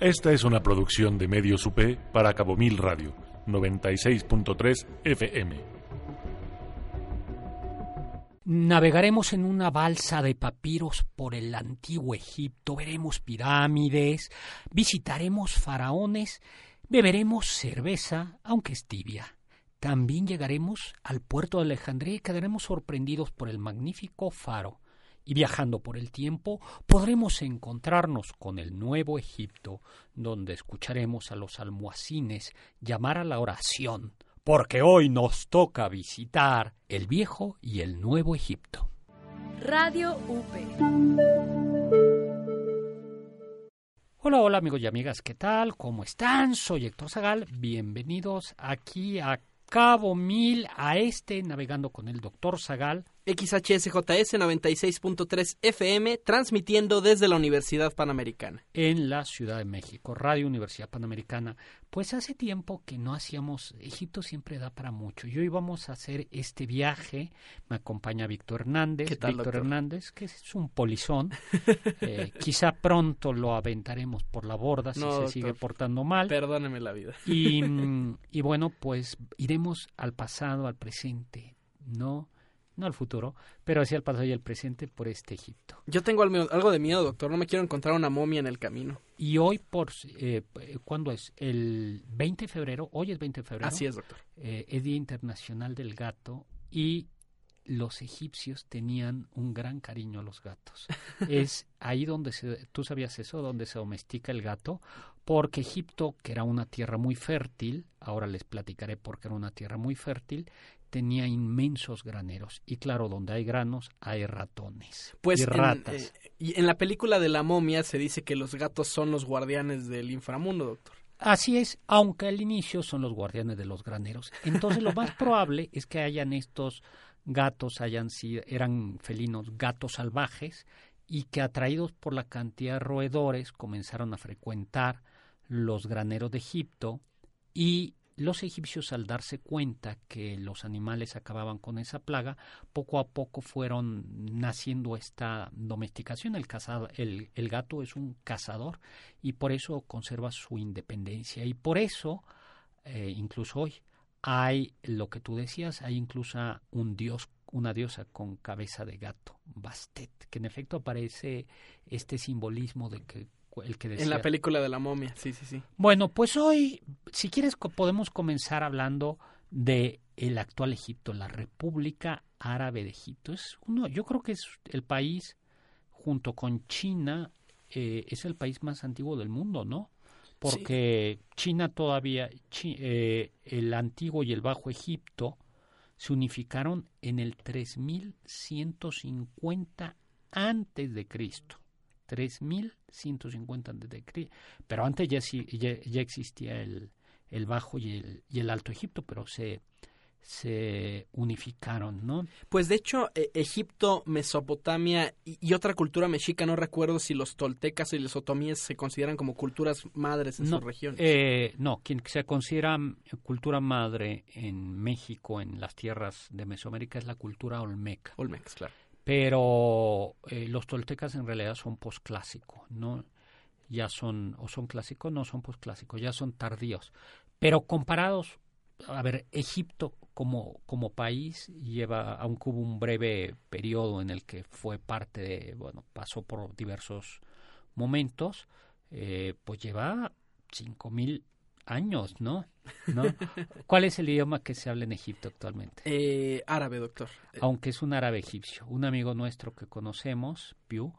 Esta es una producción de Medios UP para Cabo Mil Radio, 96.3 FM. Navegaremos en una balsa de papiros por el antiguo Egipto, veremos pirámides, visitaremos faraones, beberemos cerveza, aunque es tibia. También llegaremos al puerto de Alejandría y quedaremos sorprendidos por el magnífico faro y viajando por el tiempo podremos encontrarnos con el nuevo Egipto, donde escucharemos a los almohacines llamar a la oración, porque hoy nos toca visitar el viejo y el nuevo Egipto. Radio UP. Hola, hola amigos y amigas, ¿qué tal? ¿Cómo están? Soy Héctor Zagal, bienvenidos aquí a Cabo Mil, a este Navegando con el Doctor Zagal, XHSJS 96.3 FM, transmitiendo desde la Universidad Panamericana. En la Ciudad de México, Radio Universidad Panamericana. Pues hace tiempo que no hacíamos, Egipto siempre da para mucho. Y hoy vamos a hacer este viaje, me acompaña Víctor Hernández. ¿Qué tal, Víctor? Hernández, que es un polizón. Eh, quizá pronto lo aventaremos por la borda si No, se doctor. sigue portando mal. Perdóneme la vida. Y, mm, y bueno, pues iremos al pasado, al presente, no, no al futuro, pero hacia el pasado y el presente por este Egipto. Yo tengo algo de miedo, doctor. No me quiero encontrar una momia en el camino. Y hoy, por eh, ¿cuándo es? El 20 de febrero, hoy es 20 de febrero, Así es, doctor. eh, es Día Internacional del Gato y los egipcios tenían un gran cariño a los gatos. es ahí donde se, tú sabías eso, donde se domestica el gato, porque Egipto, que era una tierra muy fértil, ahora les platicaré por qué era una tierra muy fértil, tenía inmensos graneros. Y claro, donde hay granos hay ratones Pues y en, ratas. eh, y en la película de la momia se dice que los gatos son los guardianes del inframundo, doctor. Así es, aunque al inicio son los guardianes de los graneros. Entonces lo más probable es que hayan estos gatos, hayan sido, eran felinos gatos salvajes y que atraídos por la cantidad de roedores comenzaron a frecuentar los graneros de Egipto y los egipcios al darse cuenta que los animales acababan con esa plaga, poco a poco fueron naciendo esta domesticación. El, gato es un cazador y por eso conserva su independencia y por eso, eh, incluso hoy, hay lo que tú decías, hay incluso un dios, una diosa con cabeza de gato, Bastet, que en efecto aparece este simbolismo de que el que decía. En la película de la momia, sí, sí, sí. Bueno, pues hoy, si quieres, podemos comenzar hablando de el actual Egipto, la República Árabe de Egipto. Es uno, yo creo que es el país, junto con China, eh, es el país más antiguo del mundo, ¿no? Porque China todavía, Chi- eh, el antiguo y el bajo Egipto se unificaron en el 3150 antes de Cristo. 3150 antes de Cristo. Pero antes ya, ya, ya existía el, el Bajo y el, y el Alto Egipto, pero se, se unificaron, ¿no? Pues de hecho, eh, Egipto, Mesopotamia y, y otra cultura mexica, no recuerdo si los toltecas y los otomíes se consideran como culturas madres en No, sus regiones. Eh, no, quien se considera cultura madre en México, en las tierras de Mesoamérica, es la cultura olmeca. Olmecs, claro. Pero eh, los toltecas en realidad son posclásicos, ¿no? Ya son, o son clásicos, no son posclásicos, ya son tardíos. Pero comparados, a ver, Egipto como, como país lleva, aunque hubo un breve periodo en el que fue parte de, bueno, pasó por diversos momentos, eh, pues lleva cinco mil años, ¿no? ¿no? ¿Cuál es el idioma que se habla en Egipto actualmente? Eh, árabe, doctor. Eh, aunque es un árabe egipcio. Un amigo nuestro que conocemos, Piu,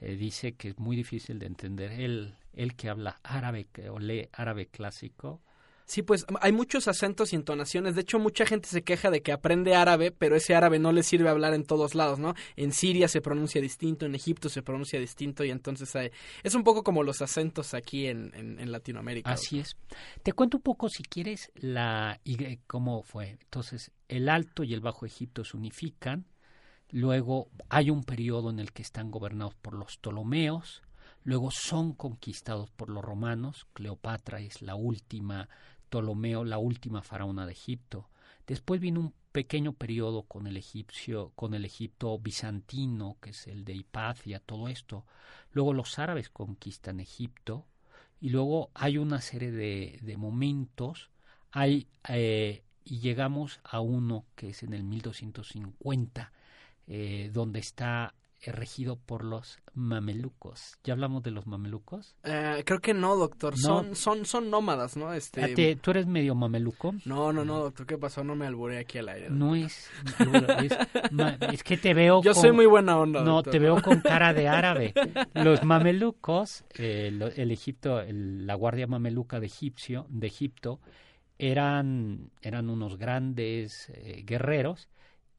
eh, dice que es muy difícil de entender. Él, él que habla árabe o lee árabe clásico, Sí, pues hay muchos acentos y entonaciones. De hecho, mucha gente se queja de que aprende árabe, pero ese árabe no le sirve hablar en todos lados, ¿no? En Siria se pronuncia distinto, en Egipto se pronuncia distinto y entonces hay... es un poco como los acentos aquí en, Latinoamérica. Así es. Te cuento un poco, si quieres, la cómo fue. Entonces, el Alto y el Bajo Egipto se unifican. Luego hay un periodo en el que están gobernados por los Ptolomeos. Luego son conquistados por los romanos. Cleopatra es la última Ptolomeo, la última faraona de Egipto. Después vino un pequeño periodo con el Egipto bizantino, que es el de Hipatia, todo esto. Luego los árabes conquistan Egipto y luego hay una serie de, de momentos. Hay eh, y llegamos a uno que es en el 1250, eh, donde está regido por los mamelucos. ¿Ya hablamos de los mamelucos? Eh, creo que no, doctor. Son, son, son nómadas, ¿no? Este... ¿Tú eres medio mameluco? No, no, no, doctor. ¿Qué pasó? No me alburé aquí al aire. No es, es, que te veo Yo soy muy buena onda, No, te veo con cara de árabe. Los mamelucos, eh, el, Egipto, la guardia mameluca de, Egipcio, de Egipto, eran, eran unos grandes eh, guerreros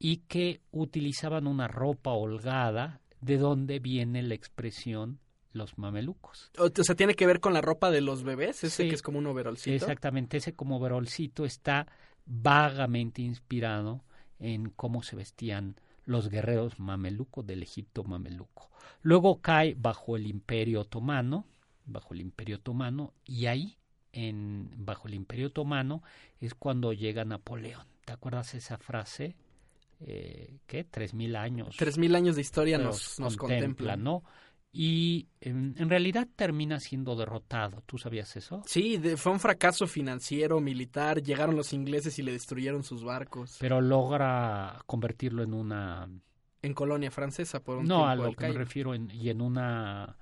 y que utilizaban una ropa holgada, de donde viene la expresión los mamelucos. O, sea, tiene que ver con la ropa de los bebés, ese que es como un overolcito. Exactamente, ese como overolcito está vagamente inspirado en cómo se vestían los guerreros mamelucos del Egipto mameluco. Luego cae bajo el Imperio Otomano, bajo el Imperio Otomano, y ahí, en, bajo el Imperio Otomano, es cuando llega Napoleón. ¿Te acuerdas esa frase? Eh, ¿qué? Tres mil años. Tres mil años de historia nos, nos contempla, ¿no? Y en, realidad termina siendo derrotado. ¿Tú sabías eso? Sí, fue un fracaso financiero, militar. Llegaron los ingleses y le destruyeron sus barcos. Pero logra convertirlo en una... En colonia francesa por un no, a lo que me refiero, en, y en una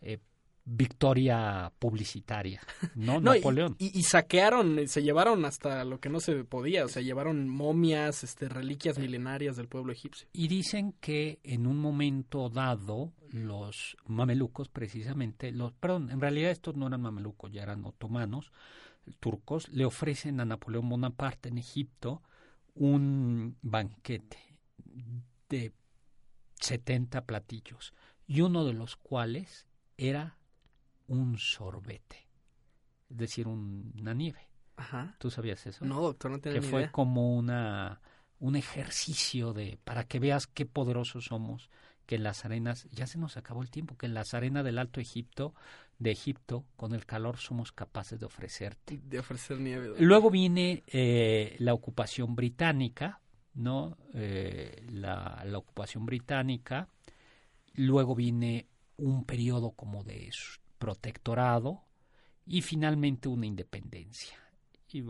eh, victoria publicitaria, ¿no? Napoleón. Y, saquearon, se llevaron hasta lo que no se podía, o sea, llevaron momias, este, reliquias milenarias del pueblo egipcio. Y dicen que en un momento dado los mamelucos, precisamente, los, perdón, en realidad estos no eran mamelucos, ya eran otomanos, turcos, le ofrecen a Napoleón Bonaparte en Egipto un banquete de 70 platillos y uno de los cuales era un sorbete, es decir, una nieve. Ajá. ¿Tú sabías eso? No, doctor, no tenía Que fue como una un ejercicio de para que veas qué poderosos somos, que en las arenas ya se nos acabó el tiempo, que en las arenas del Alto Egipto, de Egipto, con el calor somos capaces de ofrecerte. De ofrecer nieve. Luego viene eh, la ocupación británica, ¿no? Eh, la, la ocupación británica. Luego viene un periodo como de protectorado y finalmente una independencia. Y,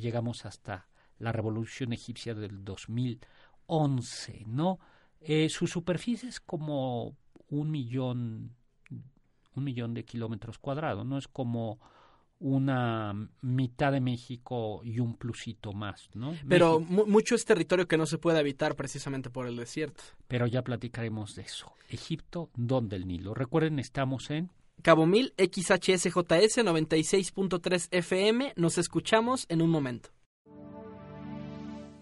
llegamos hasta la revolución egipcia del 2011, ¿no? Eh, su superficie es como un millón, un millón de kilómetros cuadrados, no es como una mitad de México y un plusito más, ¿no? Pero mucho es territorio que no se puede habitar precisamente por el desierto. Pero ya platicaremos de eso. Egipto, ¿dónde el Nilo? Recuerden, estamos en Cabo Mil, XHSJS 96.3 FM. Nos escuchamos en un momento.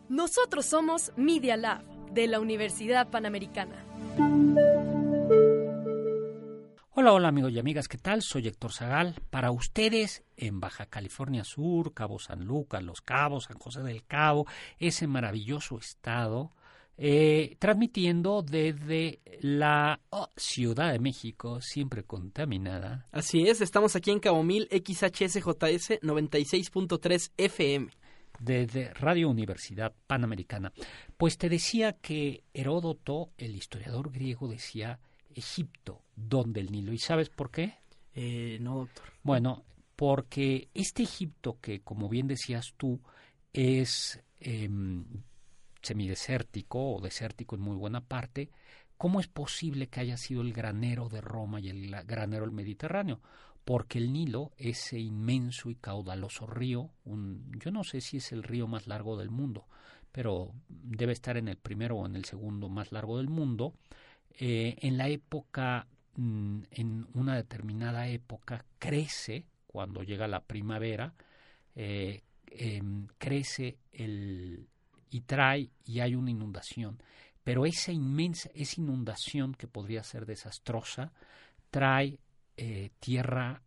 Nosotros somos Media Lab de la Universidad Panamericana. Hola, hola amigos y amigas, ¿qué tal? Soy Héctor Zagal. Para ustedes en Baja California Sur, Cabo San Lucas, Los Cabos, San José del Cabo, ese maravilloso estado eh, transmitiendo desde la oh, Ciudad de México, siempre contaminada. Así es, estamos aquí en Cabo Mil, XHSJS 96.3 FM. Desde Radio Universidad Panamericana. Pues te decía que Heródoto, el historiador griego, decía Egipto, donde el Nilo. ¿Y sabes por qué? Eh, no, doctor. Bueno, porque este Egipto que, como bien decías tú, es em, semidesértico o desértico en muy buena parte, ¿cómo es posible que haya sido el granero de Roma y el granero del Mediterráneo? Porque el Nilo, ese inmenso y caudaloso río, un, yo no sé si es el río más largo del mundo, pero debe estar en el primero o en el segundo más largo del mundo, eh, en la época, mm, en una determinada época, crece cuando llega la primavera, eh, em, crece el, y trae y hay una inundación. Pero esa inmensa, esa inundación que podría ser desastrosa, trae eh, tierra,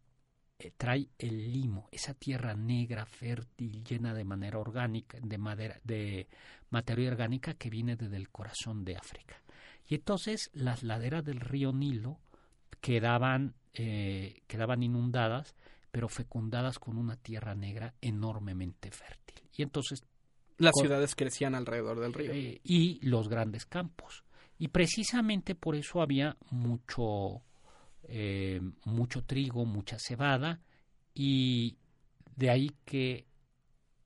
eh, trae el limo, esa tierra negra, fértil, llena de manera orgánica, de de materia orgánica que viene desde el corazón de África. Y entonces las laderas del río Nilo quedaban, eh, quedaban inundadas, pero fecundadas con una tierra negra enormemente fértil. Y entonces las ciudades crecían alrededor del río. Eh, y los grandes campos. Y precisamente por eso había mucho, eh, mucho trigo, mucha cebada, y de ahí que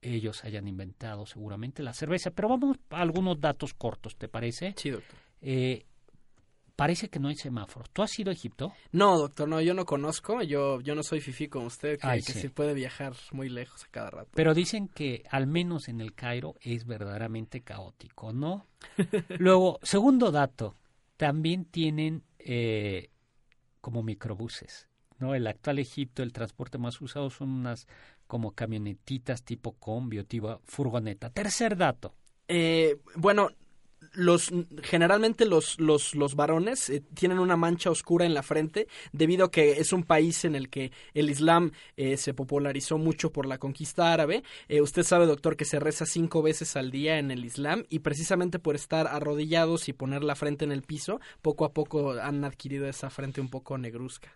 ellos hayan inventado seguramente la cerveza. Pero vamos a algunos datos cortos, ¿te parece? Sí, doctor. Eh, parece que no hay semáforos. ¿Tú has ido a Egipto? No, doctor, no, yo no conozco. Yo, yo no soy fifí como usted, que, que se puede viajar muy lejos a cada rato. Pero dicen que al menos en el Cairo es verdaderamente caótico, ¿no? Luego, segundo dato, también tienen eh, como microbuses, ¿no? El actual Egipto, el transporte más usado son unas como camionetitas tipo combi o tipo furgoneta. Tercer dato. Eh, bueno, los generalmente los los, los varones eh, tienen una mancha oscura en la frente debido a que es un país en el que el Islam eh, se popularizó mucho por la conquista árabe. Eh, usted sabe, doctor, que se reza cinco veces al día en el Islam y precisamente por estar arrodillados y poner la frente en el piso, poco a poco han adquirido esa frente un poco negruzca.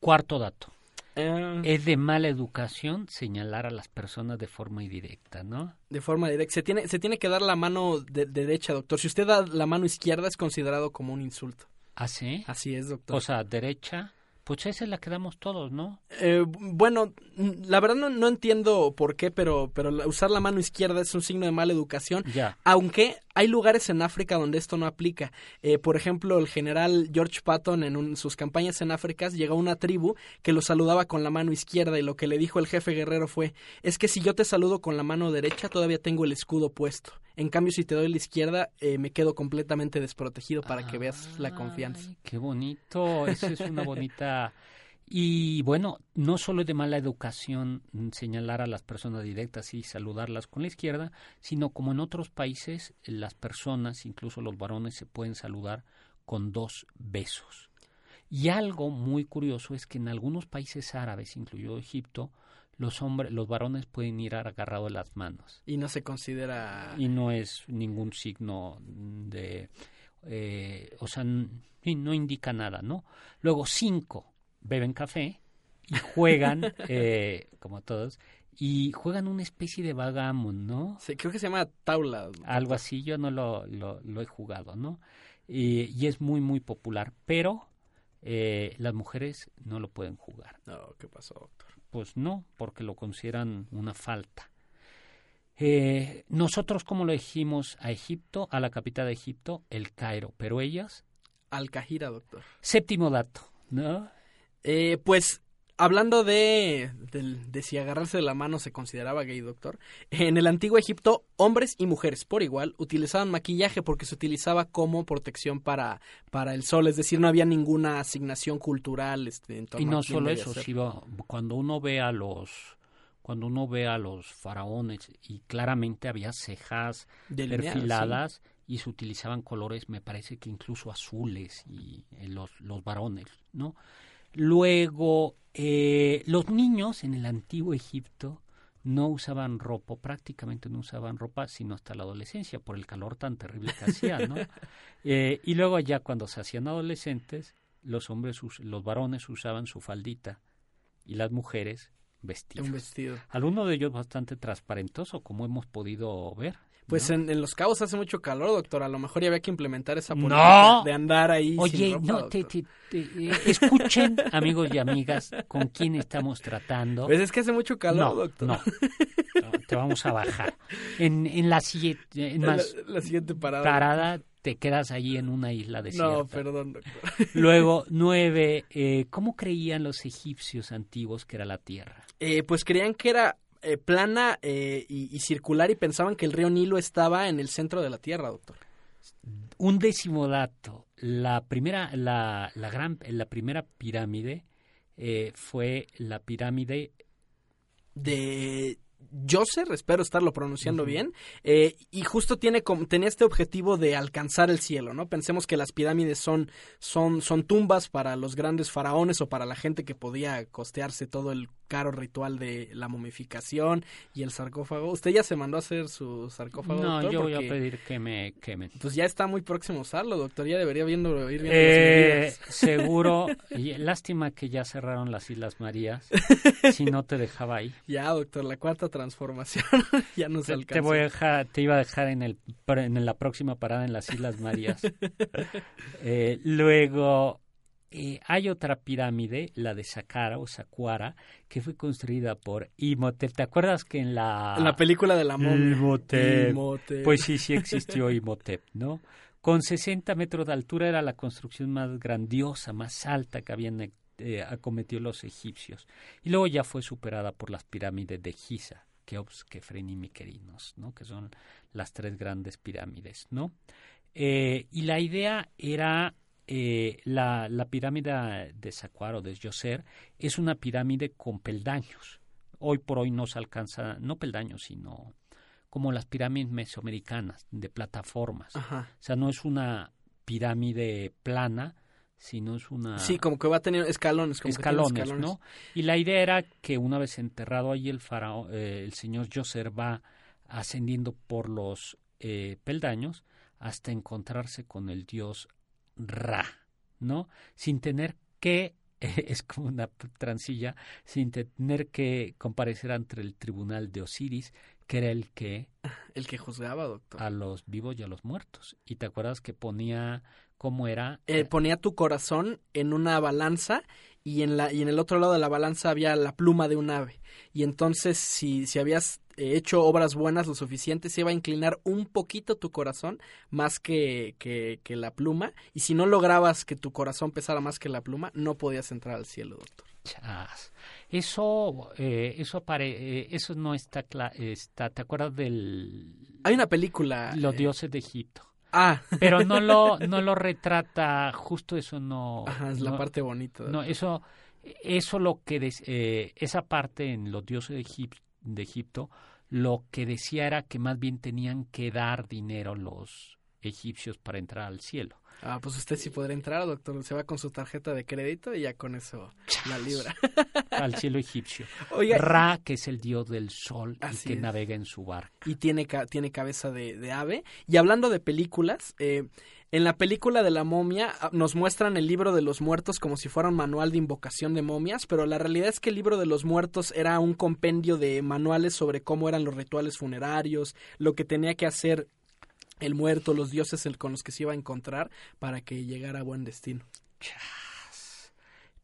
Cuarto dato. Eh, es de mala educación señalar a las personas de forma indirecta, ¿no? De forma directa. Se tiene, se tiene que dar la mano de, derecha, doctor. Si usted da la mano izquierda es considerado como un insulto. ¿Ah, sí? Así es, doctor. O sea, derecha. Pues esa es la que damos todos, ¿no? Eh, bueno, la verdad no, no, entiendo por qué, pero, pero usar la mano izquierda es un signo de mala educación. Ya. Aunque hay lugares en África donde esto no aplica. Eh, por ejemplo, el general George Patton en sus campañas en África llegó a una tribu que lo saludaba con la mano izquierda y lo que le dijo el jefe guerrero fue, es que si yo te saludo con la mano derecha todavía tengo el escudo puesto. En cambio, si te doy la izquierda, eh, me quedo completamente desprotegido para que veas la confianza. Qué bonito, eso es una bonita... Y bueno, no solo es de mala educación señalar a las personas directas y saludarlas con la izquierda, sino como en otros países las personas, incluso los varones, se pueden saludar con dos besos. Y algo muy curioso es que en algunos países árabes, incluido Egipto, los hombres, los varones pueden ir agarrados de las manos. Y no se considera. Y no es ningún signo de. Eh, o sea, no indica nada, ¿no? Luego, cinco beben café y juegan, eh, como todos, y juegan una especie de vagamon, ¿no? Sí, creo que se llama taula. Algo así, yo no lo, lo, he jugado, ¿no? Y, es muy, muy popular, pero eh, las mujeres no lo pueden jugar. No, ¿qué pasó, doctor? Pues no, porque lo consideran una falta. Eh, nosotros, como lo dijimos a Egipto, a la capital de Egipto, el Cairo, pero ellas... Al Cajira, doctor. Séptimo dato, ¿no? Eh, pues hablando de, de, si agarrarse de la mano se consideraba gay, doctor, en el antiguo Egipto, hombres y mujeres por igual utilizaban maquillaje porque se utilizaba como protección para, para el sol, es decir, no había ninguna asignación cultural. Este, en y no solo eso, cuando uno ve a los cuando uno ve a los faraones y claramente había cejas perfiladas y se utilizaban colores, me parece que incluso azules y eh, los, los varones, ¿no? Luego, eh, los niños en el antiguo Egipto no usaban ropa, prácticamente no usaban ropa, sino hasta la adolescencia, por el calor tan terrible que hacía, ¿no? Eh, y luego ya cuando se hacían adolescentes, los hombres, los varones usaban su faldita y las mujeres vestidos. Un vestido. Alguno de ellos bastante transparentoso, como hemos podido ver. Pues en, Los Cabos hace mucho calor, doctor. A lo mejor ya había que implementar esa política de andar ahí. Oye, sin no, te, eh, escuchen, amigos y amigas, con quién estamos tratando. Pues es que hace mucho calor, doctor. No, te vamos a bajar. En, en la, siguiente, la, siguiente parada. Parada te quedas allí en una isla desierta. No, perdón, doctor. Luego, nueve, eh, ¿cómo creían los egipcios antiguos que era la Tierra? Eh, pues creían que era eh, plana eh, y, circular y pensaban que el río Nilo estaba en el centro de la Tierra, doctor. Un décimo dato. La primera, la, la gran, la primera pirámide eh, fue la pirámide de Yoser, espero estarlo pronunciando bien, eh, y justo tiene tenía este objetivo de alcanzar el cielo, ¿no? Pensemos que las pirámides son, son, son tumbas para los grandes faraones o para la gente que podía costearse todo el caro ritual de la momificación y el sarcófago. ¿Usted ya se mandó a hacer su sarcófago? No, doctor? yo voy a pedir que me quemen. Pues ya está muy próximo a usarlo, doctor. Ya debería viendo, ir viendo Eh, las medidas. seguro, y lástima que ya cerraron las Islas Marías, si no te dejaba ahí. Ya, doctor, la cuarta transformación ya nos Te, alcanza. te voy a dejar, te iba a dejar en el en la próxima parada en las Islas Marías. Eh, luego eh, hay otra pirámide, la de Saqqara o Saqqara, que fue construida por Imhotep. ¿Te acuerdas que en la En la película de la momia. Imhotep. Imhotep. Pues sí, sí existió Imhotep, ¿no? Con 60 metros de altura era la construcción más grandiosa, más alta que habían eh, acometido los egipcios. Y luego ya fue superada por las pirámides de Giza, Keops, Kefren y Miquerinos, ¿no? Que son las tres grandes pirámides, ¿no? Eh, y la idea era eh, la, la pirámide de Saqqara o de Djoser es una pirámide con peldaños. Hoy por hoy no se alcanza, no peldaños, sino como las pirámides mesoamericanas, de plataformas. Ajá. O sea, no es una pirámide plana, sino es una Sí, como que va a tener escalones. Como que tiene escalones, ¿no? Y la idea era que una vez enterrado ahí el faraón, eh, el señor Yoser va ascendiendo por los eh, peldaños hasta encontrarse con el dios Ra, ¿no? Sin tener que es como una transilla, sin tener que comparecer ante el tribunal de Osiris, que era el que El que juzgaba, doctor. a los vivos y a los muertos. Y te acuerdas que ponía cómo era Eh, ponía tu corazón en una balanza y en, la, y en el otro lado de la balanza había la pluma de un ave. Y entonces, si, si habías eh, hecho obras buenas lo suficiente, se iba a inclinar un poquito tu corazón más que, que, que la pluma. Y si no lograbas que tu corazón pesara más que la pluma, no podías entrar al cielo, doctor. Chas. Eso, eh, eso, apare- eh, eso no está, está. ¿Te acuerdas del Hay una película. los eh, dioses de Egipto? Ah, Pero no lo, no lo retrata. Justo eso no. ajá, es la no- parte bonita. No, eso, eso lo que des- eh, esa parte en los dioses de, Egip- de Egipto, lo que decía era que más bien tenían que dar dinero los egipcios para entrar al cielo. Ah, pues usted sí podrá entrar, doctor. Se va con su tarjeta de crédito y ya con eso la libra. al cielo egipcio. Oiga, Ra, que es el dios del sol y que es. navega en su barca. y tiene, tiene cabeza de, de ave. Y hablando de películas, eh, en la película de la momia ah, nos muestran el libro de los muertos como si fuera un manual de invocación de momias, pero la realidad es que el libro de los muertos era un compendio de manuales sobre cómo eran los rituales funerarios, lo que tenía que hacer el muerto, los dioses el- con los que se iba a encontrar para que llegara a buen destino. Chas.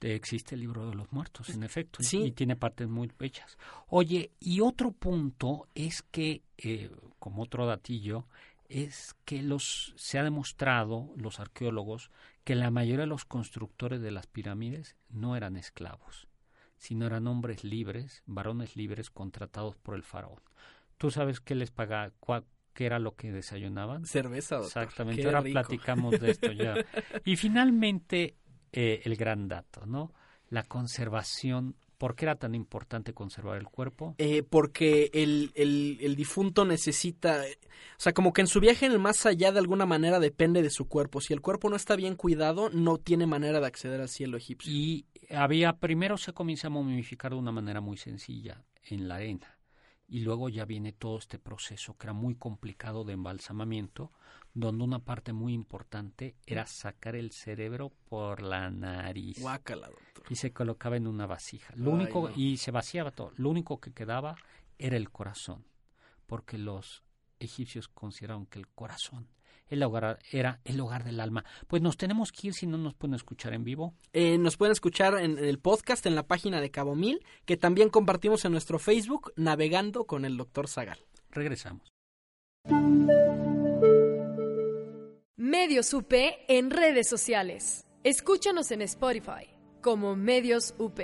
Existe el libro de los muertos, en efecto, Sí. y tiene partes muy bellas. Oye, y otro punto es que, eh, como otro datillo, es que los se ha demostrado, los arqueólogos, que la mayoría de los constructores de las pirámides no eran esclavos, sino eran hombres libres, varones libres contratados por el faraón. ¿Tú sabes qué les pagaba, qué era lo que desayunaban? Cerveza, doctor. Exactamente, Qué ahora rico. platicamos de esto ya. Y finalmente, eh, el gran dato, ¿no? La conservación. ¿Por qué era tan importante conservar el cuerpo? Eh, porque el, el, el difunto necesita, o sea, como que en su viaje en el más allá de alguna manera depende de su cuerpo. Si el cuerpo no está bien cuidado, no tiene manera de acceder al cielo egipcio. Y había, primero se comienza a momificar de una manera muy sencilla, en la arena. Y luego ya viene todo este proceso que era muy complicado de embalsamamiento, donde una parte muy importante era sacar el cerebro por la nariz. Guácala, doctor. y se colocaba en una vasija. Lo Ay, único no. y se vaciaba todo. Lo único que quedaba era el corazón, porque los egipcios consideraron que el corazón el hogar, era el hogar del alma. Pues nos tenemos que ir si no nos pueden escuchar en vivo. Eh, nos pueden escuchar en, en el podcast en la página de Cabo Mil, que también compartimos en nuestro Facebook, Navegando con el doctor Zagal. Regresamos. Medios UP en redes sociales. Escúchanos en Spotify como Medios UP.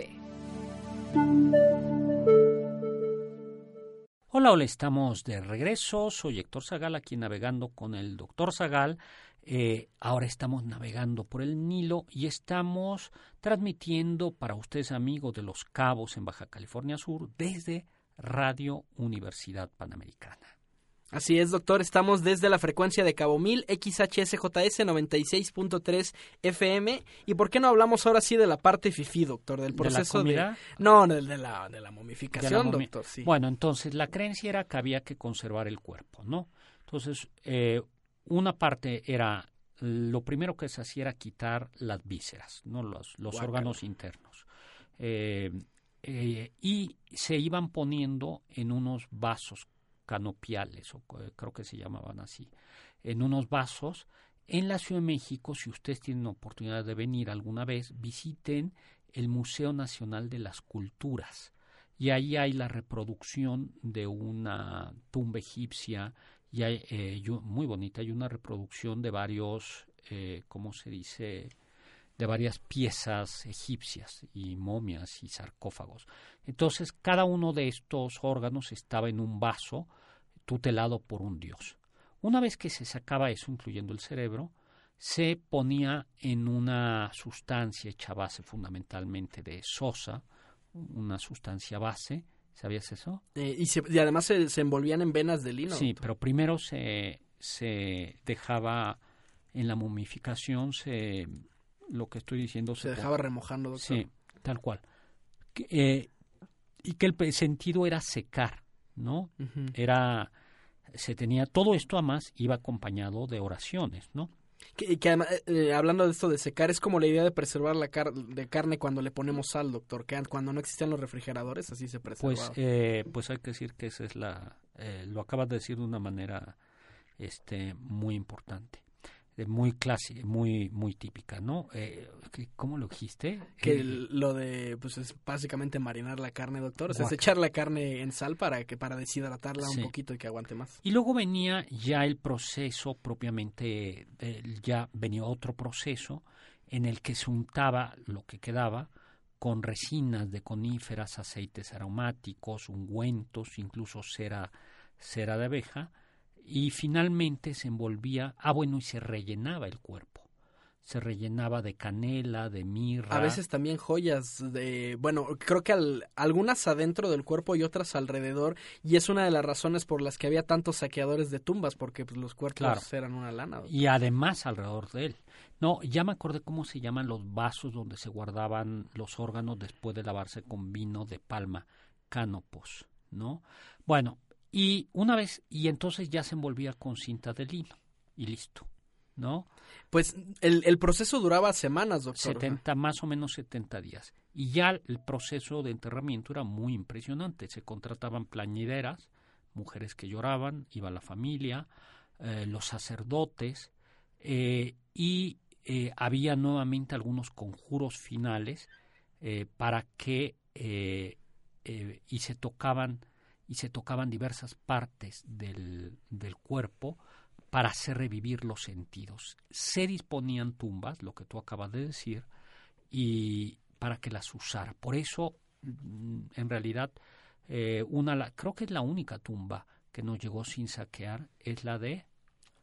Hola, hola, estamos de regreso. Soy Héctor Zagal, aquí navegando con el doctor Zagal. Eh, ahora estamos navegando por el Nilo y estamos transmitiendo para ustedes, amigos de Los Cabos en Baja California Sur, desde Radio Universidad Panamericana. Así es, doctor. Estamos desde la frecuencia de Cabo 1000, XHSJS 96.3 FM. ¿Y por qué no hablamos ahora sí de la parte FIFI, doctor? Del proceso ¿De la No, de, de, la, de la momificación, doctor. Sí. Bueno, entonces la creencia era que había que conservar el cuerpo, ¿no? Entonces, eh, una parte era, lo primero que se hacía era quitar las vísceras, ¿no? Los, los órganos internos. Eh, eh, y se iban poniendo en unos vasos canopiales, o creo que se llamaban así, en unos vasos. En la Ciudad de México, si ustedes tienen oportunidad de venir alguna vez, visiten el Museo Nacional de las Culturas. Y ahí hay la reproducción de una tumba egipcia, y hay, eh, muy bonita, hay una reproducción de varios, eh, ¿cómo se dice?, de varias piezas egipcias y momias y sarcófagos. Entonces, cada uno de estos órganos estaba en un vaso tutelado por un dios. Una vez que se sacaba eso, incluyendo el cerebro, se ponía en una sustancia hecha base fundamentalmente de sosa, una sustancia base, ¿sabías eso? Eh, y, se, y, además se, se, envolvían en venas de lino. Sí, pero primero se, se dejaba en la momificación, se lo que estoy diciendo se, se dejaba remojando. Doctor. Sí, tal cual. Eh, y que el sentido era secar, ¿no? Uh -huh. Era se tenía todo esto además iba acompañado de oraciones, ¿no? Que, que además, eh, hablando de esto de secar, es como la idea de preservar la car de carne cuando le ponemos sal, doctor, que cuando no existían los refrigeradores, así se preservaba. Pues, eh, pues hay que decir que esa es la, eh, lo acabas de decir de una manera este, muy importante muy clásica, muy muy típica, ¿no? Eh, ¿Cómo lo dijiste? Que eh, lo de, pues es básicamente marinar la carne, doctor. O sea, es echar la carne en sal para que para deshidratarla sí. un poquito y que aguante más. Y luego venía ya el proceso propiamente, eh, ya venía otro proceso en el que se untaba lo que quedaba con resinas de coníferas, aceites aromáticos, ungüentos, incluso cera, cera de abeja, y finalmente se envolvía, ah bueno, y se rellenaba el cuerpo. Se rellenaba de canela, de mirra. A veces también joyas de, bueno, creo que al, algunas adentro del cuerpo y otras alrededor, y es una de las razones por las que había tantos saqueadores de tumbas, porque pues, los cuerpos claro. eran una lana. Y además alrededor de él. No, ya me acordé cómo se llaman los vasos donde se guardaban los órganos después de lavarse con vino de palma, cánopos, ¿no? Bueno, y una vez, y entonces ya se envolvía con cinta de lino y listo, ¿no? Pues el, el proceso duraba semanas, doctor. 70, más o menos 70 días. Y ya el proceso de enterramiento era muy impresionante. Se contrataban plañideras, mujeres que lloraban, iba la familia, eh, los sacerdotes, eh, y eh, había nuevamente algunos conjuros finales para que, eh, y se tocaban y se tocaban diversas partes del, del, cuerpo para hacer revivir los sentidos. Se disponían tumbas, lo que tú acabas de decir, y para que las usara. Por eso, mm, en realidad, eh, una, creo que es la única tumba que nos llegó sin saquear, es la de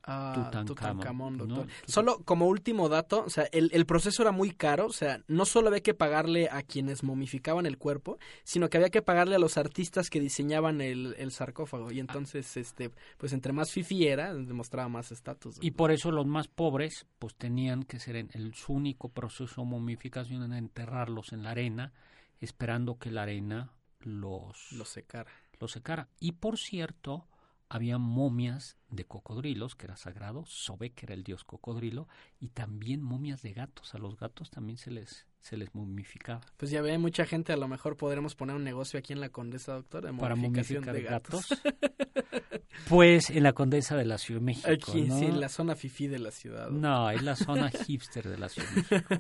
Ah, Tutankamón, doctor. ¿no? Solo como último dato, o sea, el, el, proceso era muy caro, o sea, no solo había que pagarle a quienes momificaban el cuerpo, sino que había que pagarle a los artistas que diseñaban el, el sarcófago. Y entonces, este, pues entre más fifi era, demostraba más estatus. Y por eso los más pobres, pues tenían que ser en el su único proceso de momificación en enterrarlos en la arena, esperando que la arena los, los secara. Los secara. Y por cierto, había momias de cocodrilos, que era sagrado, Sobek era el dios cocodrilo, y también momias de gatos. A los gatos también se les, se les momificaba. Pues ya ve, mucha gente, a lo mejor podremos poner un negocio aquí en la Condesa, doctor, de Para momificación de gatos. gatos. pues en la Condesa de la Ciudad de México, Aquí, ¿no? sí, en la zona fifí de la ciudad. ¿no? No, es la zona hipster de la Ciudad de México.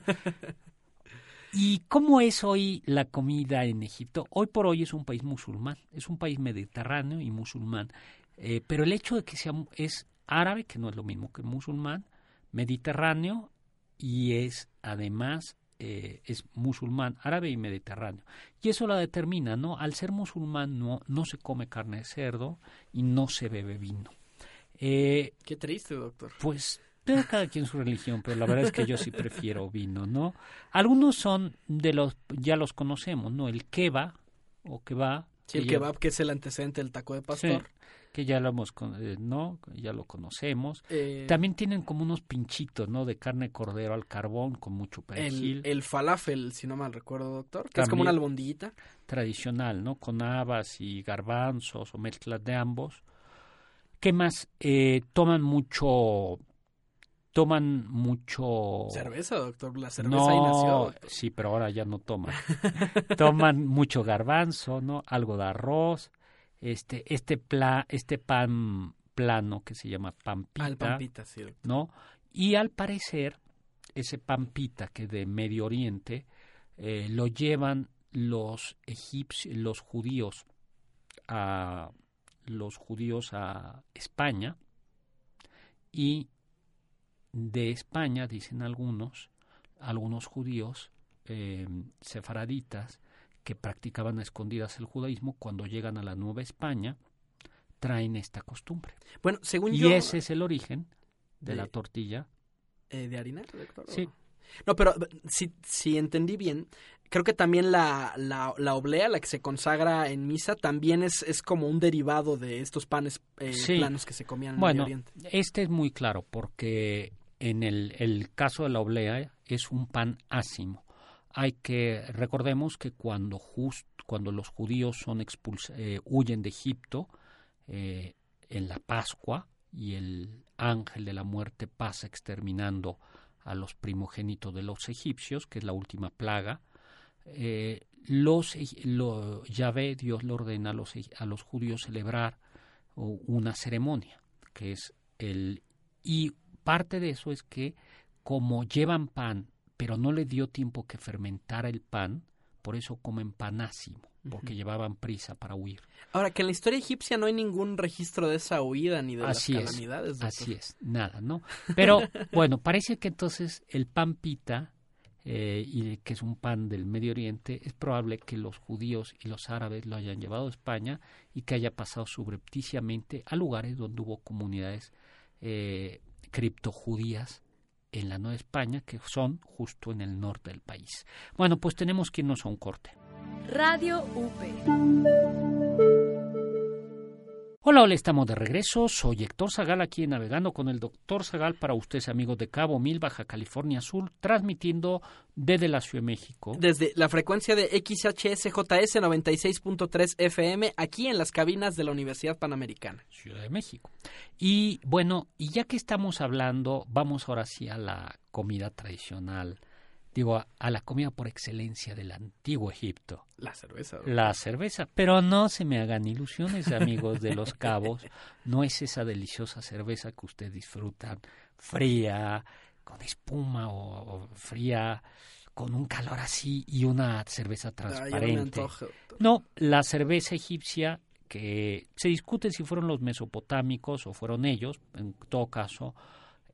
¿Y cómo es hoy la comida en Egipto? Hoy por hoy es un país musulmán, es un país mediterráneo y musulmán. Eh, pero el hecho de que sea es árabe, que no es lo mismo que musulmán, mediterráneo y es además eh, es musulmán, árabe y mediterráneo. Y eso la determina, ¿no? Al ser musulmán no, no se come carne de cerdo y no se bebe vino. Eh, Qué triste, doctor. Pues cada quien su religión, pero la verdad es que yo sí prefiero vino, ¿no? Algunos son de los, ya los conocemos, ¿no? El keba o keba Sí, el que kebab, que es el antecedente del taco de pastor. Sí, que ya lo hemos, eh, ¿no? Ya lo conocemos. Eh, También tienen como unos pinchitos, ¿no? De carne de cordero al carbón con mucho perejil. el, el falafel, si no mal recuerdo, doctor, que es como una albondiguita. tradicional, ¿no? Con habas y garbanzos o mezclas de ambos. ¿Qué más? Eh, toman mucho... Toman mucho... Cerveza, doctor. La cerveza ahí nació. Doctor. sí, pero ahora ya no toman. toman mucho garbanzo, ¿no? Algo de arroz, este, este pla, este pan plano que se llama pampita, el pampita. ¿no? Y al parecer, ese pampita que de Medio Oriente eh, lo llevan los egipcios, los judíos a los judíos a España y de España, dicen algunos, algunos judíos eh, sefaraditas que practicaban a escondidas el judaísmo, cuando llegan a la Nueva España, traen esta costumbre. Bueno, según Y yo... ese es el origen de, de- la tortilla. eh, ¿De harina, doctor? Sí. No, pero si, si entendí bien, creo que también la, la, la oblea, la que se consagra en misa, también es, es como un derivado de estos panes eh, Sí. planos que se comían en Bueno, Oriente. este es muy claro porque en el, el caso de la oblea es un pan ácimo. Hay que recordemos que cuando los judíos son eh, huyen de Egipto eh, en la Pascua y el ángel de la muerte pasa exterminando a los primogénitos de los egipcios, que es la última plaga, eh, los Yahvé, Dios le ordena a los, a los judíos celebrar una ceremonia, que es el... Y parte de eso es que como llevan pan, pero no le dio tiempo que fermentara el pan, por eso comen panásimo, porque llevaban prisa para huir. Ahora, que en la historia egipcia no hay ningún registro de esa huida ni de Así las es, calamidades. doctor. Así es, nada, ¿no? Pero bueno, parece que entonces el pan pita, eh, y que es un pan del Medio Oriente, es probable que los judíos y los árabes lo hayan llevado a España y que haya pasado subrepticiamente a lugares donde hubo comunidades eh, criptojudías en la Nueva España, que son justo en el norte del país. Bueno, pues tenemos que irnos a un corte. Radio UP. Hola, hola, estamos de regreso. Soy Héctor Zagal aquí Navegando con el Doctor Zagal para ustedes, amigos de Cabo Mil, Baja California Sur, transmitiendo desde la Ciudad de México. Desde la frecuencia de XHSJS 96.3 FM, aquí en las cabinas de la Universidad Panamericana. Ciudad de México. Y bueno, y ya que estamos hablando, vamos ahora sí a la comida tradicional, digo, a, a la comida por excelencia del antiguo Egipto. La cerveza. doctor. La cerveza, pero no se me hagan ilusiones, amigos de los cabos, no es esa deliciosa cerveza que ustedes disfrutan, fría, con espuma o, o fría, con un calor así y una cerveza transparente. No, la cerveza egipcia, que se discute si fueron los mesopotámicos o fueron ellos, en todo caso,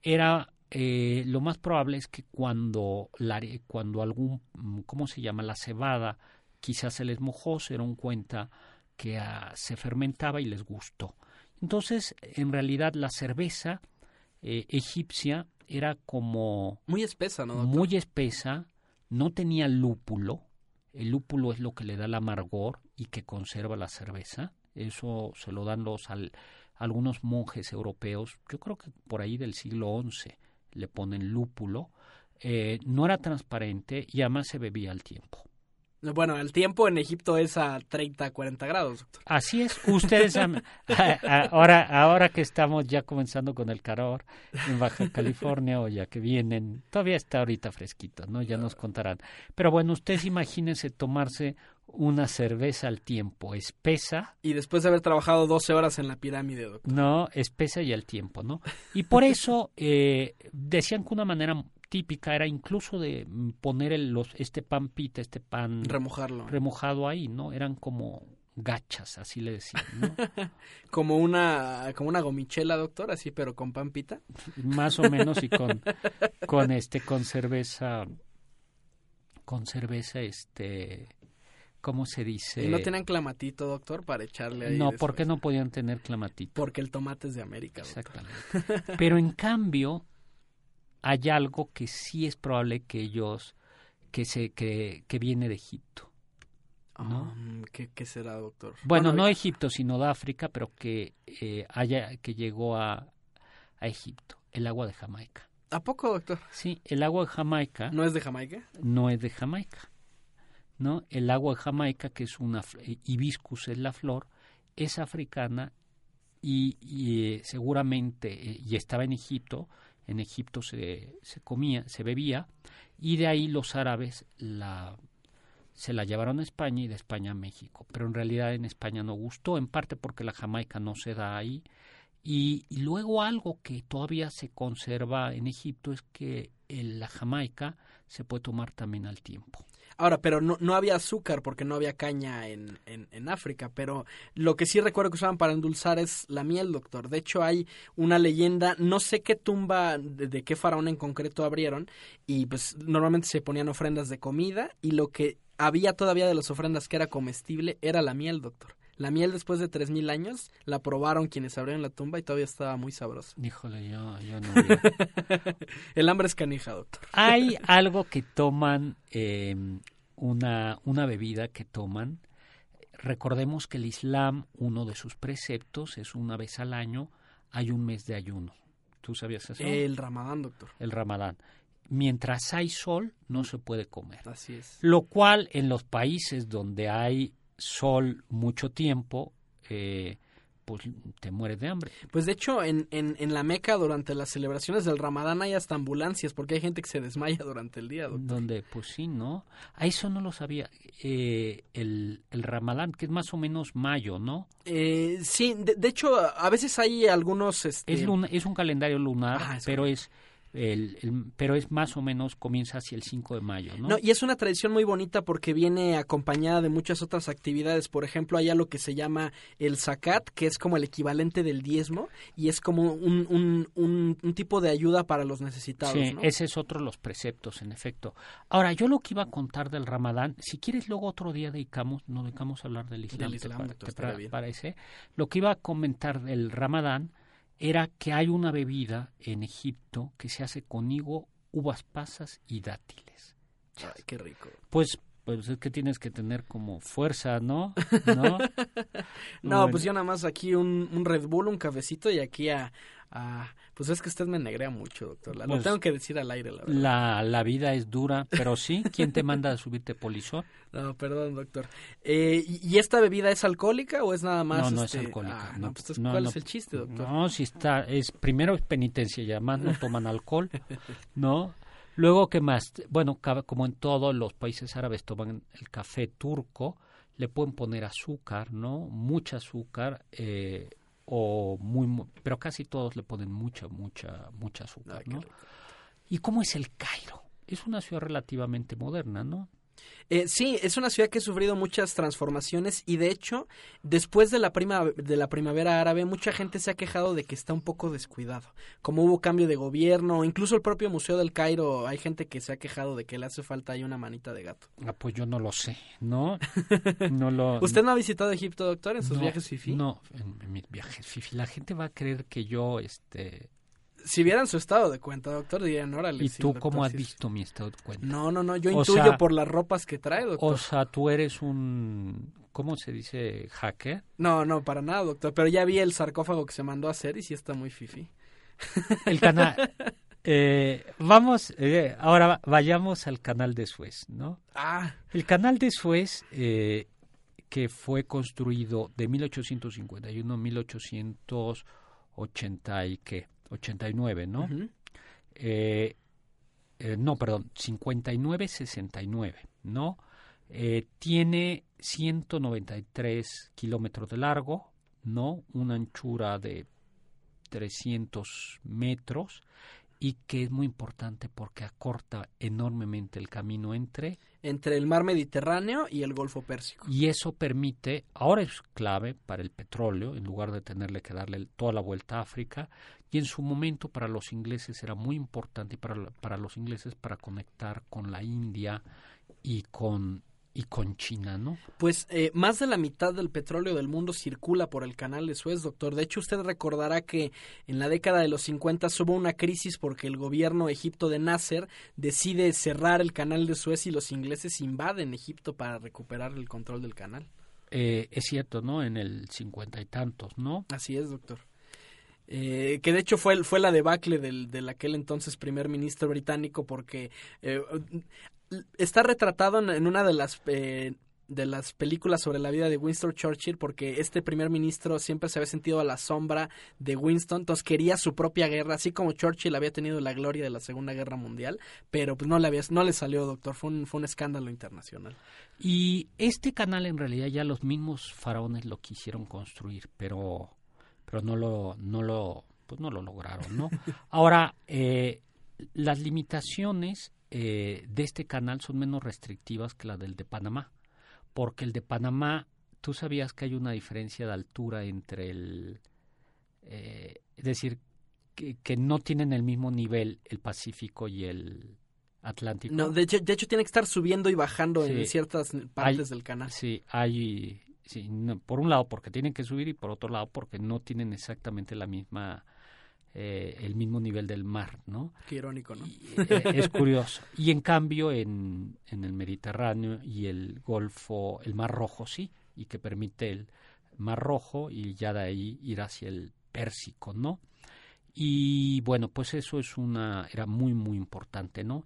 era eh, lo más probable es que cuando, la, cuando algún, mm, ¿cómo se llama? La cebada quizás se les mojó, se dieron cuenta que ah, se fermentaba y les gustó. Entonces, en realidad, la cerveza eh, egipcia era como Muy espesa, ¿no, doctor? muy espesa, no tenía lúpulo. El lúpulo es lo que le da el amargor y que conserva la cerveza. Eso se lo dan los al- algunos monjes europeos, yo creo que por ahí del siglo XI le ponen lúpulo. Eh, no era transparente y además se bebía al tiempo. Bueno, el tiempo en Egipto es a 30, 40 grados, doctor. Así es, ustedes han- ahora, ahora que estamos ya comenzando con el calor en Baja California o ya que vienen, todavía está ahorita fresquito, ¿no? Ya nos contarán. Pero bueno, ustedes imagínense tomarse una cerveza al tiempo, espesa, Y después de haber trabajado 12 horas en la pirámide, doctor. ¿no? Espesa y al tiempo, ¿no? Y por eso eh, decían que una manera típica era incluso de mm, poner el, los, este pan pita, este pan Remojarlo. remojado ahí, ¿no? Eran como gachas, así le decían, ¿no? Como una, como una gomichela, doctor, así, pero con pampita. más o menos y con con este con cerveza con cerveza este cómo se dice Y no tenían clamatito, doctor, para echarle ahí. no después. porque no podían tener clamatito Porque el tomate es de América, doctor. exactamente pero en cambio hay algo que sí es probable que ellos que se que, que viene de Egipto ¿no? Um, ¿qué, qué será, doctor? Bueno, no Egipto, sino de África, pero que eh, haya, que llegó a, a Egipto, el agua de Jamaica. ¿A poco, doctor? Sí, el agua de Jamaica ¿No es de Jamaica? no es de Jamaica, ¿no? El agua de Jamaica, que es una eh, hibiscus es la flor, es africana y, y, eh, seguramente eh, y estaba en Egipto. En Egipto se, se comía, se bebía y de ahí los árabes la se la llevaron a España y de España a México. Pero en realidad en España no gustó, en parte porque la Jamaica no se da ahí. Y, luego algo que todavía se conserva en Egipto es que el- la Jamaica se puede tomar también al tiempo. Ahora, pero no, no había azúcar porque no había caña en, en, África, pero lo que sí recuerdo que usaban para endulzar es la miel, doctor. De hecho, hay una leyenda, no sé qué tumba de qué faraón en concreto abrieron, y pues normalmente se ponían ofrendas de comida, y lo que había todavía de las ofrendas que era comestible era la miel, doctor. La miel después de 3.000 años la probaron quienes abrieron la tumba y todavía estaba muy sabrosa. Híjole, yo, yo no. El hambre es canija, doctor. Hay algo que toman, eh, una, una bebida que toman. Recordemos que el Islam, uno de sus preceptos es una vez al año hay un mes de ayuno. ¿Tú sabías eso? El ramadán, doctor. el Ramadán. Mientras hay sol, no se puede comer. Así es. Lo cual en los países donde hay sol mucho tiempo, eh, pues te mueres de hambre. Pues de hecho, en, en, en la Meca, durante las celebraciones del Ramadán, hay hasta ambulancias, porque hay gente que se desmaya durante el día, doctor. Donde, pues sí, ¿no? A eso no lo sabía. Eh, el, el Ramadán, que es más o menos mayo, ¿no? Eh, sí, de, de hecho, a veces hay algunos... Este, Es, luna- es un calendario lunar, es pero es el, el- pero es más o menos comienza hacia el 5 de mayo, ¿no? No, y es una tradición muy bonita porque viene acompañada de muchas otras actividades. Por ejemplo, hay lo que se llama el zakat, que es como el equivalente del diezmo, y es como un, un, un, un tipo de ayuda para los necesitados. Sí, ¿no? ese es otro de los preceptos, en efecto. Ahora, yo lo que iba a contar del Ramadán, si quieres luego otro día dedicamos, nos dedicamos a hablar del Islam, Del ¿te Islam, parece? Lo que iba a comentar del Ramadán era que hay una bebida en Egipto que se hace con higo, uvas pasas y dátiles. Ay, qué rico. Pues, pues es que tienes que tener como fuerza, ¿no? ¿No? No, Bueno. pues yo nada más aquí un, un Red Bull, un cafecito y aquí a, a- Pues es que usted me negrea mucho, doctor. La- lo Pues, tengo que decir al aire, la verdad. La, la vida es dura, pero sí, ¿quién te manda a subirte polizón? No, perdón, doctor. Eh, ¿y, esta bebida es alcohólica o es nada más? no, no este, es alcohólica. ah, no, pues, no, ¿cuál no, es el chiste, doctor? No, si está, es primero es penitencia, y además no toman alcohol, ¿no? Luego, ¿qué más? Bueno, como en todos los países árabes toman el café turco, le pueden poner azúcar, ¿no? Mucha azúcar, eh, o muy, mu- pero casi todos le ponen mucha, mucha, mucha azúcar, Ay, ¿no? ¿Y cómo es el Cairo? Es una ciudad relativamente moderna, ¿no? Eh, sí, es una ciudad que ha sufrido muchas transformaciones y de hecho, después de la, prima, de la primavera árabe, mucha gente se ha quejado de que está un poco descuidado. Como hubo cambio de gobierno, incluso el propio Museo del Cairo, hay gente que se ha quejado de que le hace falta ahí una manita de gato. Ah, pues yo no lo sé, ¿no? No lo... ¿Usted no ha visitado Egipto, doctor, en sus No, viajes fifi? No, en, en mis viajes fifi. La gente va a creer que yo, este... Si vieran su estado de cuenta, doctor, dirían, órale. ¿Y sí, tú doctor, cómo has sí, visto mi estado de cuenta? No, no, no, yo O intuyo sea- por las ropas que trae, doctor. O sea, tú eres un... ¿Cómo se dice? ¿Hacker? No, no, para nada, doctor, pero ya vi el sarcófago que se mandó a hacer y sí está muy fifi. El canal... Eh, vamos, eh, ahora vayamos al canal de Suez, ¿no? Ah, El canal de Suez, eh, que fue construido de 1851 a 1880 y qué, 89, ¿no? ujú. eh, eh, no, perdón, 59-69, ¿no? Eh, tiene 193 kilómetros de largo, ¿no? Una anchura de 300 metros y que es muy importante porque acorta enormemente el camino entre entre el mar Mediterráneo y el Golfo Pérsico. y eso permite, ahora es clave para el petróleo, en lugar de tenerle que darle toda la vuelta a África, y en su momento para los ingleses era muy importante, y para, para los ingleses para conectar con la India y con y con China, ¿no? Pues eh, más de la mitad del petróleo del mundo circula por el canal de Suez, doctor. De hecho, usted recordará que en la década de los 50 hubo una crisis porque el gobierno egipto de Nasser decide cerrar el canal de Suez y los ingleses invaden Egipto para recuperar el control del canal. Eh, es cierto, ¿no? En el cincuenta y tantos, ¿no? Así es, doctor. Eh, que de hecho fue, fue la debacle del, del aquel entonces primer ministro británico porque eh, está retratado en, una de las eh, de las películas sobre la vida de Winston Churchill porque este primer ministro siempre se había sentido a la sombra de Winston, entonces quería su propia guerra, así como Churchill había tenido la gloria de la Segunda Guerra Mundial, pero pues no le había, no le salió, doctor, fue un, fue un escándalo internacional. Y este canal en realidad ya los mismos faraones lo quisieron construir, pero pero no lo no lo pues no lo lograron, ¿no? Ahora eh, las limitaciones eh, de este canal son menos restrictivas que las del de Panamá, porque el de Panamá, tú sabías que hay una diferencia de altura entre el, eh, es decir, que, que, no tienen el mismo nivel el Pacífico y el Atlántico. No, de hecho, de hecho tiene que estar subiendo y bajando sí, en ciertas partes hay, del canal. Sí, hay, sí, no, por un lado porque tienen que subir y por otro lado porque no tienen exactamente la misma eh, el mismo nivel del mar, ¿no? Qué irónico, ¿no? Y, eh, es curioso. Y en cambio en, en el Mediterráneo y el Golfo, el Mar Rojo sí, y que permite el Mar Rojo y ya de ahí ir hacia el Pérsico, ¿no? Y bueno, pues eso es una era muy muy importante, ¿no?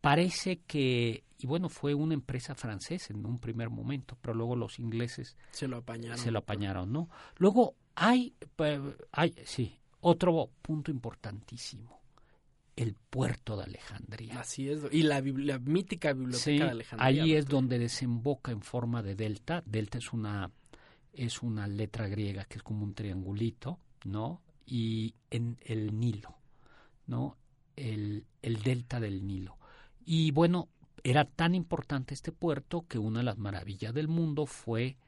Parece que y bueno, fue una empresa francesa en un primer momento, pero luego los ingleses se lo apañaron. Se lo apañaron, ¿no? Luego hay, hay, sí, otro punto importantísimo, el puerto de Alejandría. Así es, y la, la mítica biblioteca sí, de Alejandría. Ahí es donde desemboca en forma de delta. Delta es una, es una letra griega que es como un triangulito, ¿no? Y en el Nilo, ¿no? El, el delta del Nilo. Y bueno, era tan importante este puerto que una de las maravillas del mundo fue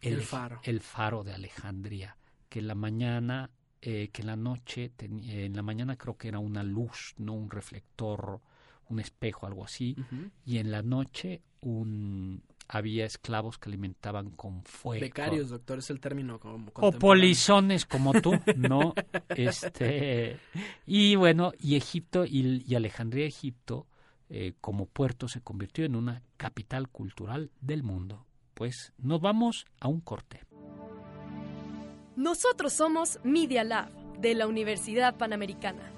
el, el faro. el faro de Alejandría que en la mañana, eh, que en la noche, ten, eh, en la mañana creo que era una luz, no un reflector, un espejo, algo así, uh -huh. y en la noche un había esclavos que alimentaban con fuego. Becarios, doctor, es el término como O polizones como tú, ¿no? este y bueno, y Egipto y, y Alejandría, Egipto, eh, como puerto se convirtió en una capital cultural del mundo. Pues nos vamos a un corte. Nosotros somos Media Lab de la Universidad Panamericana.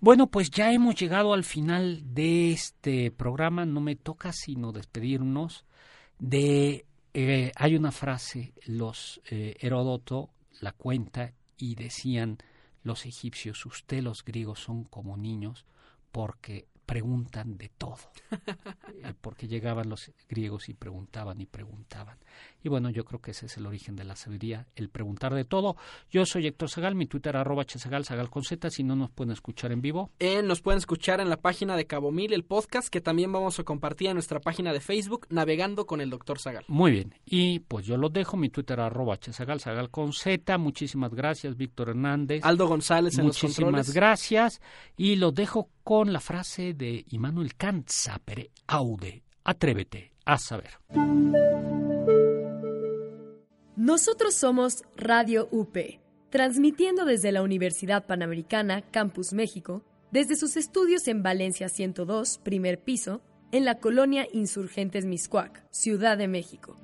Bueno, pues ya hemos llegado al final de este programa. No me toca sino despedirnos de... Eh, hay una frase, los eh, Heródoto la cuenta y decían los egipcios, usted los griegos son como niños porque preguntan de todo, eh, porque llegaban los griegos y preguntaban y preguntaban. Y bueno, yo creo que ese es el origen de la sabiduría, el preguntar de todo. Yo soy Héctor Zagal, mi Twitter arroba chesagal, Zagal con Z, si no nos pueden escuchar en vivo. Eh, nos pueden escuchar en la página de Cabo Mil, el podcast, que también vamos a compartir en nuestra página de Facebook, Navegando con el Doctor Zagal. Muy bien, y pues yo los dejo, mi Twitter arroba chesagal, Zagal con Z, muchísimas gracias, Víctor Hernández. Aldo González en Muchísimas los controles. gracias, y los dejo con la frase de Immanuel Kant, sapere aude, atrévete a saber. Nosotros somos Radio UP, transmitiendo desde la Universidad Panamericana, Campus México, desde sus estudios en Valencia 102, primer piso, en la colonia Insurgentes Miscuac, Ciudad de México.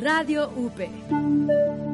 Radio UP.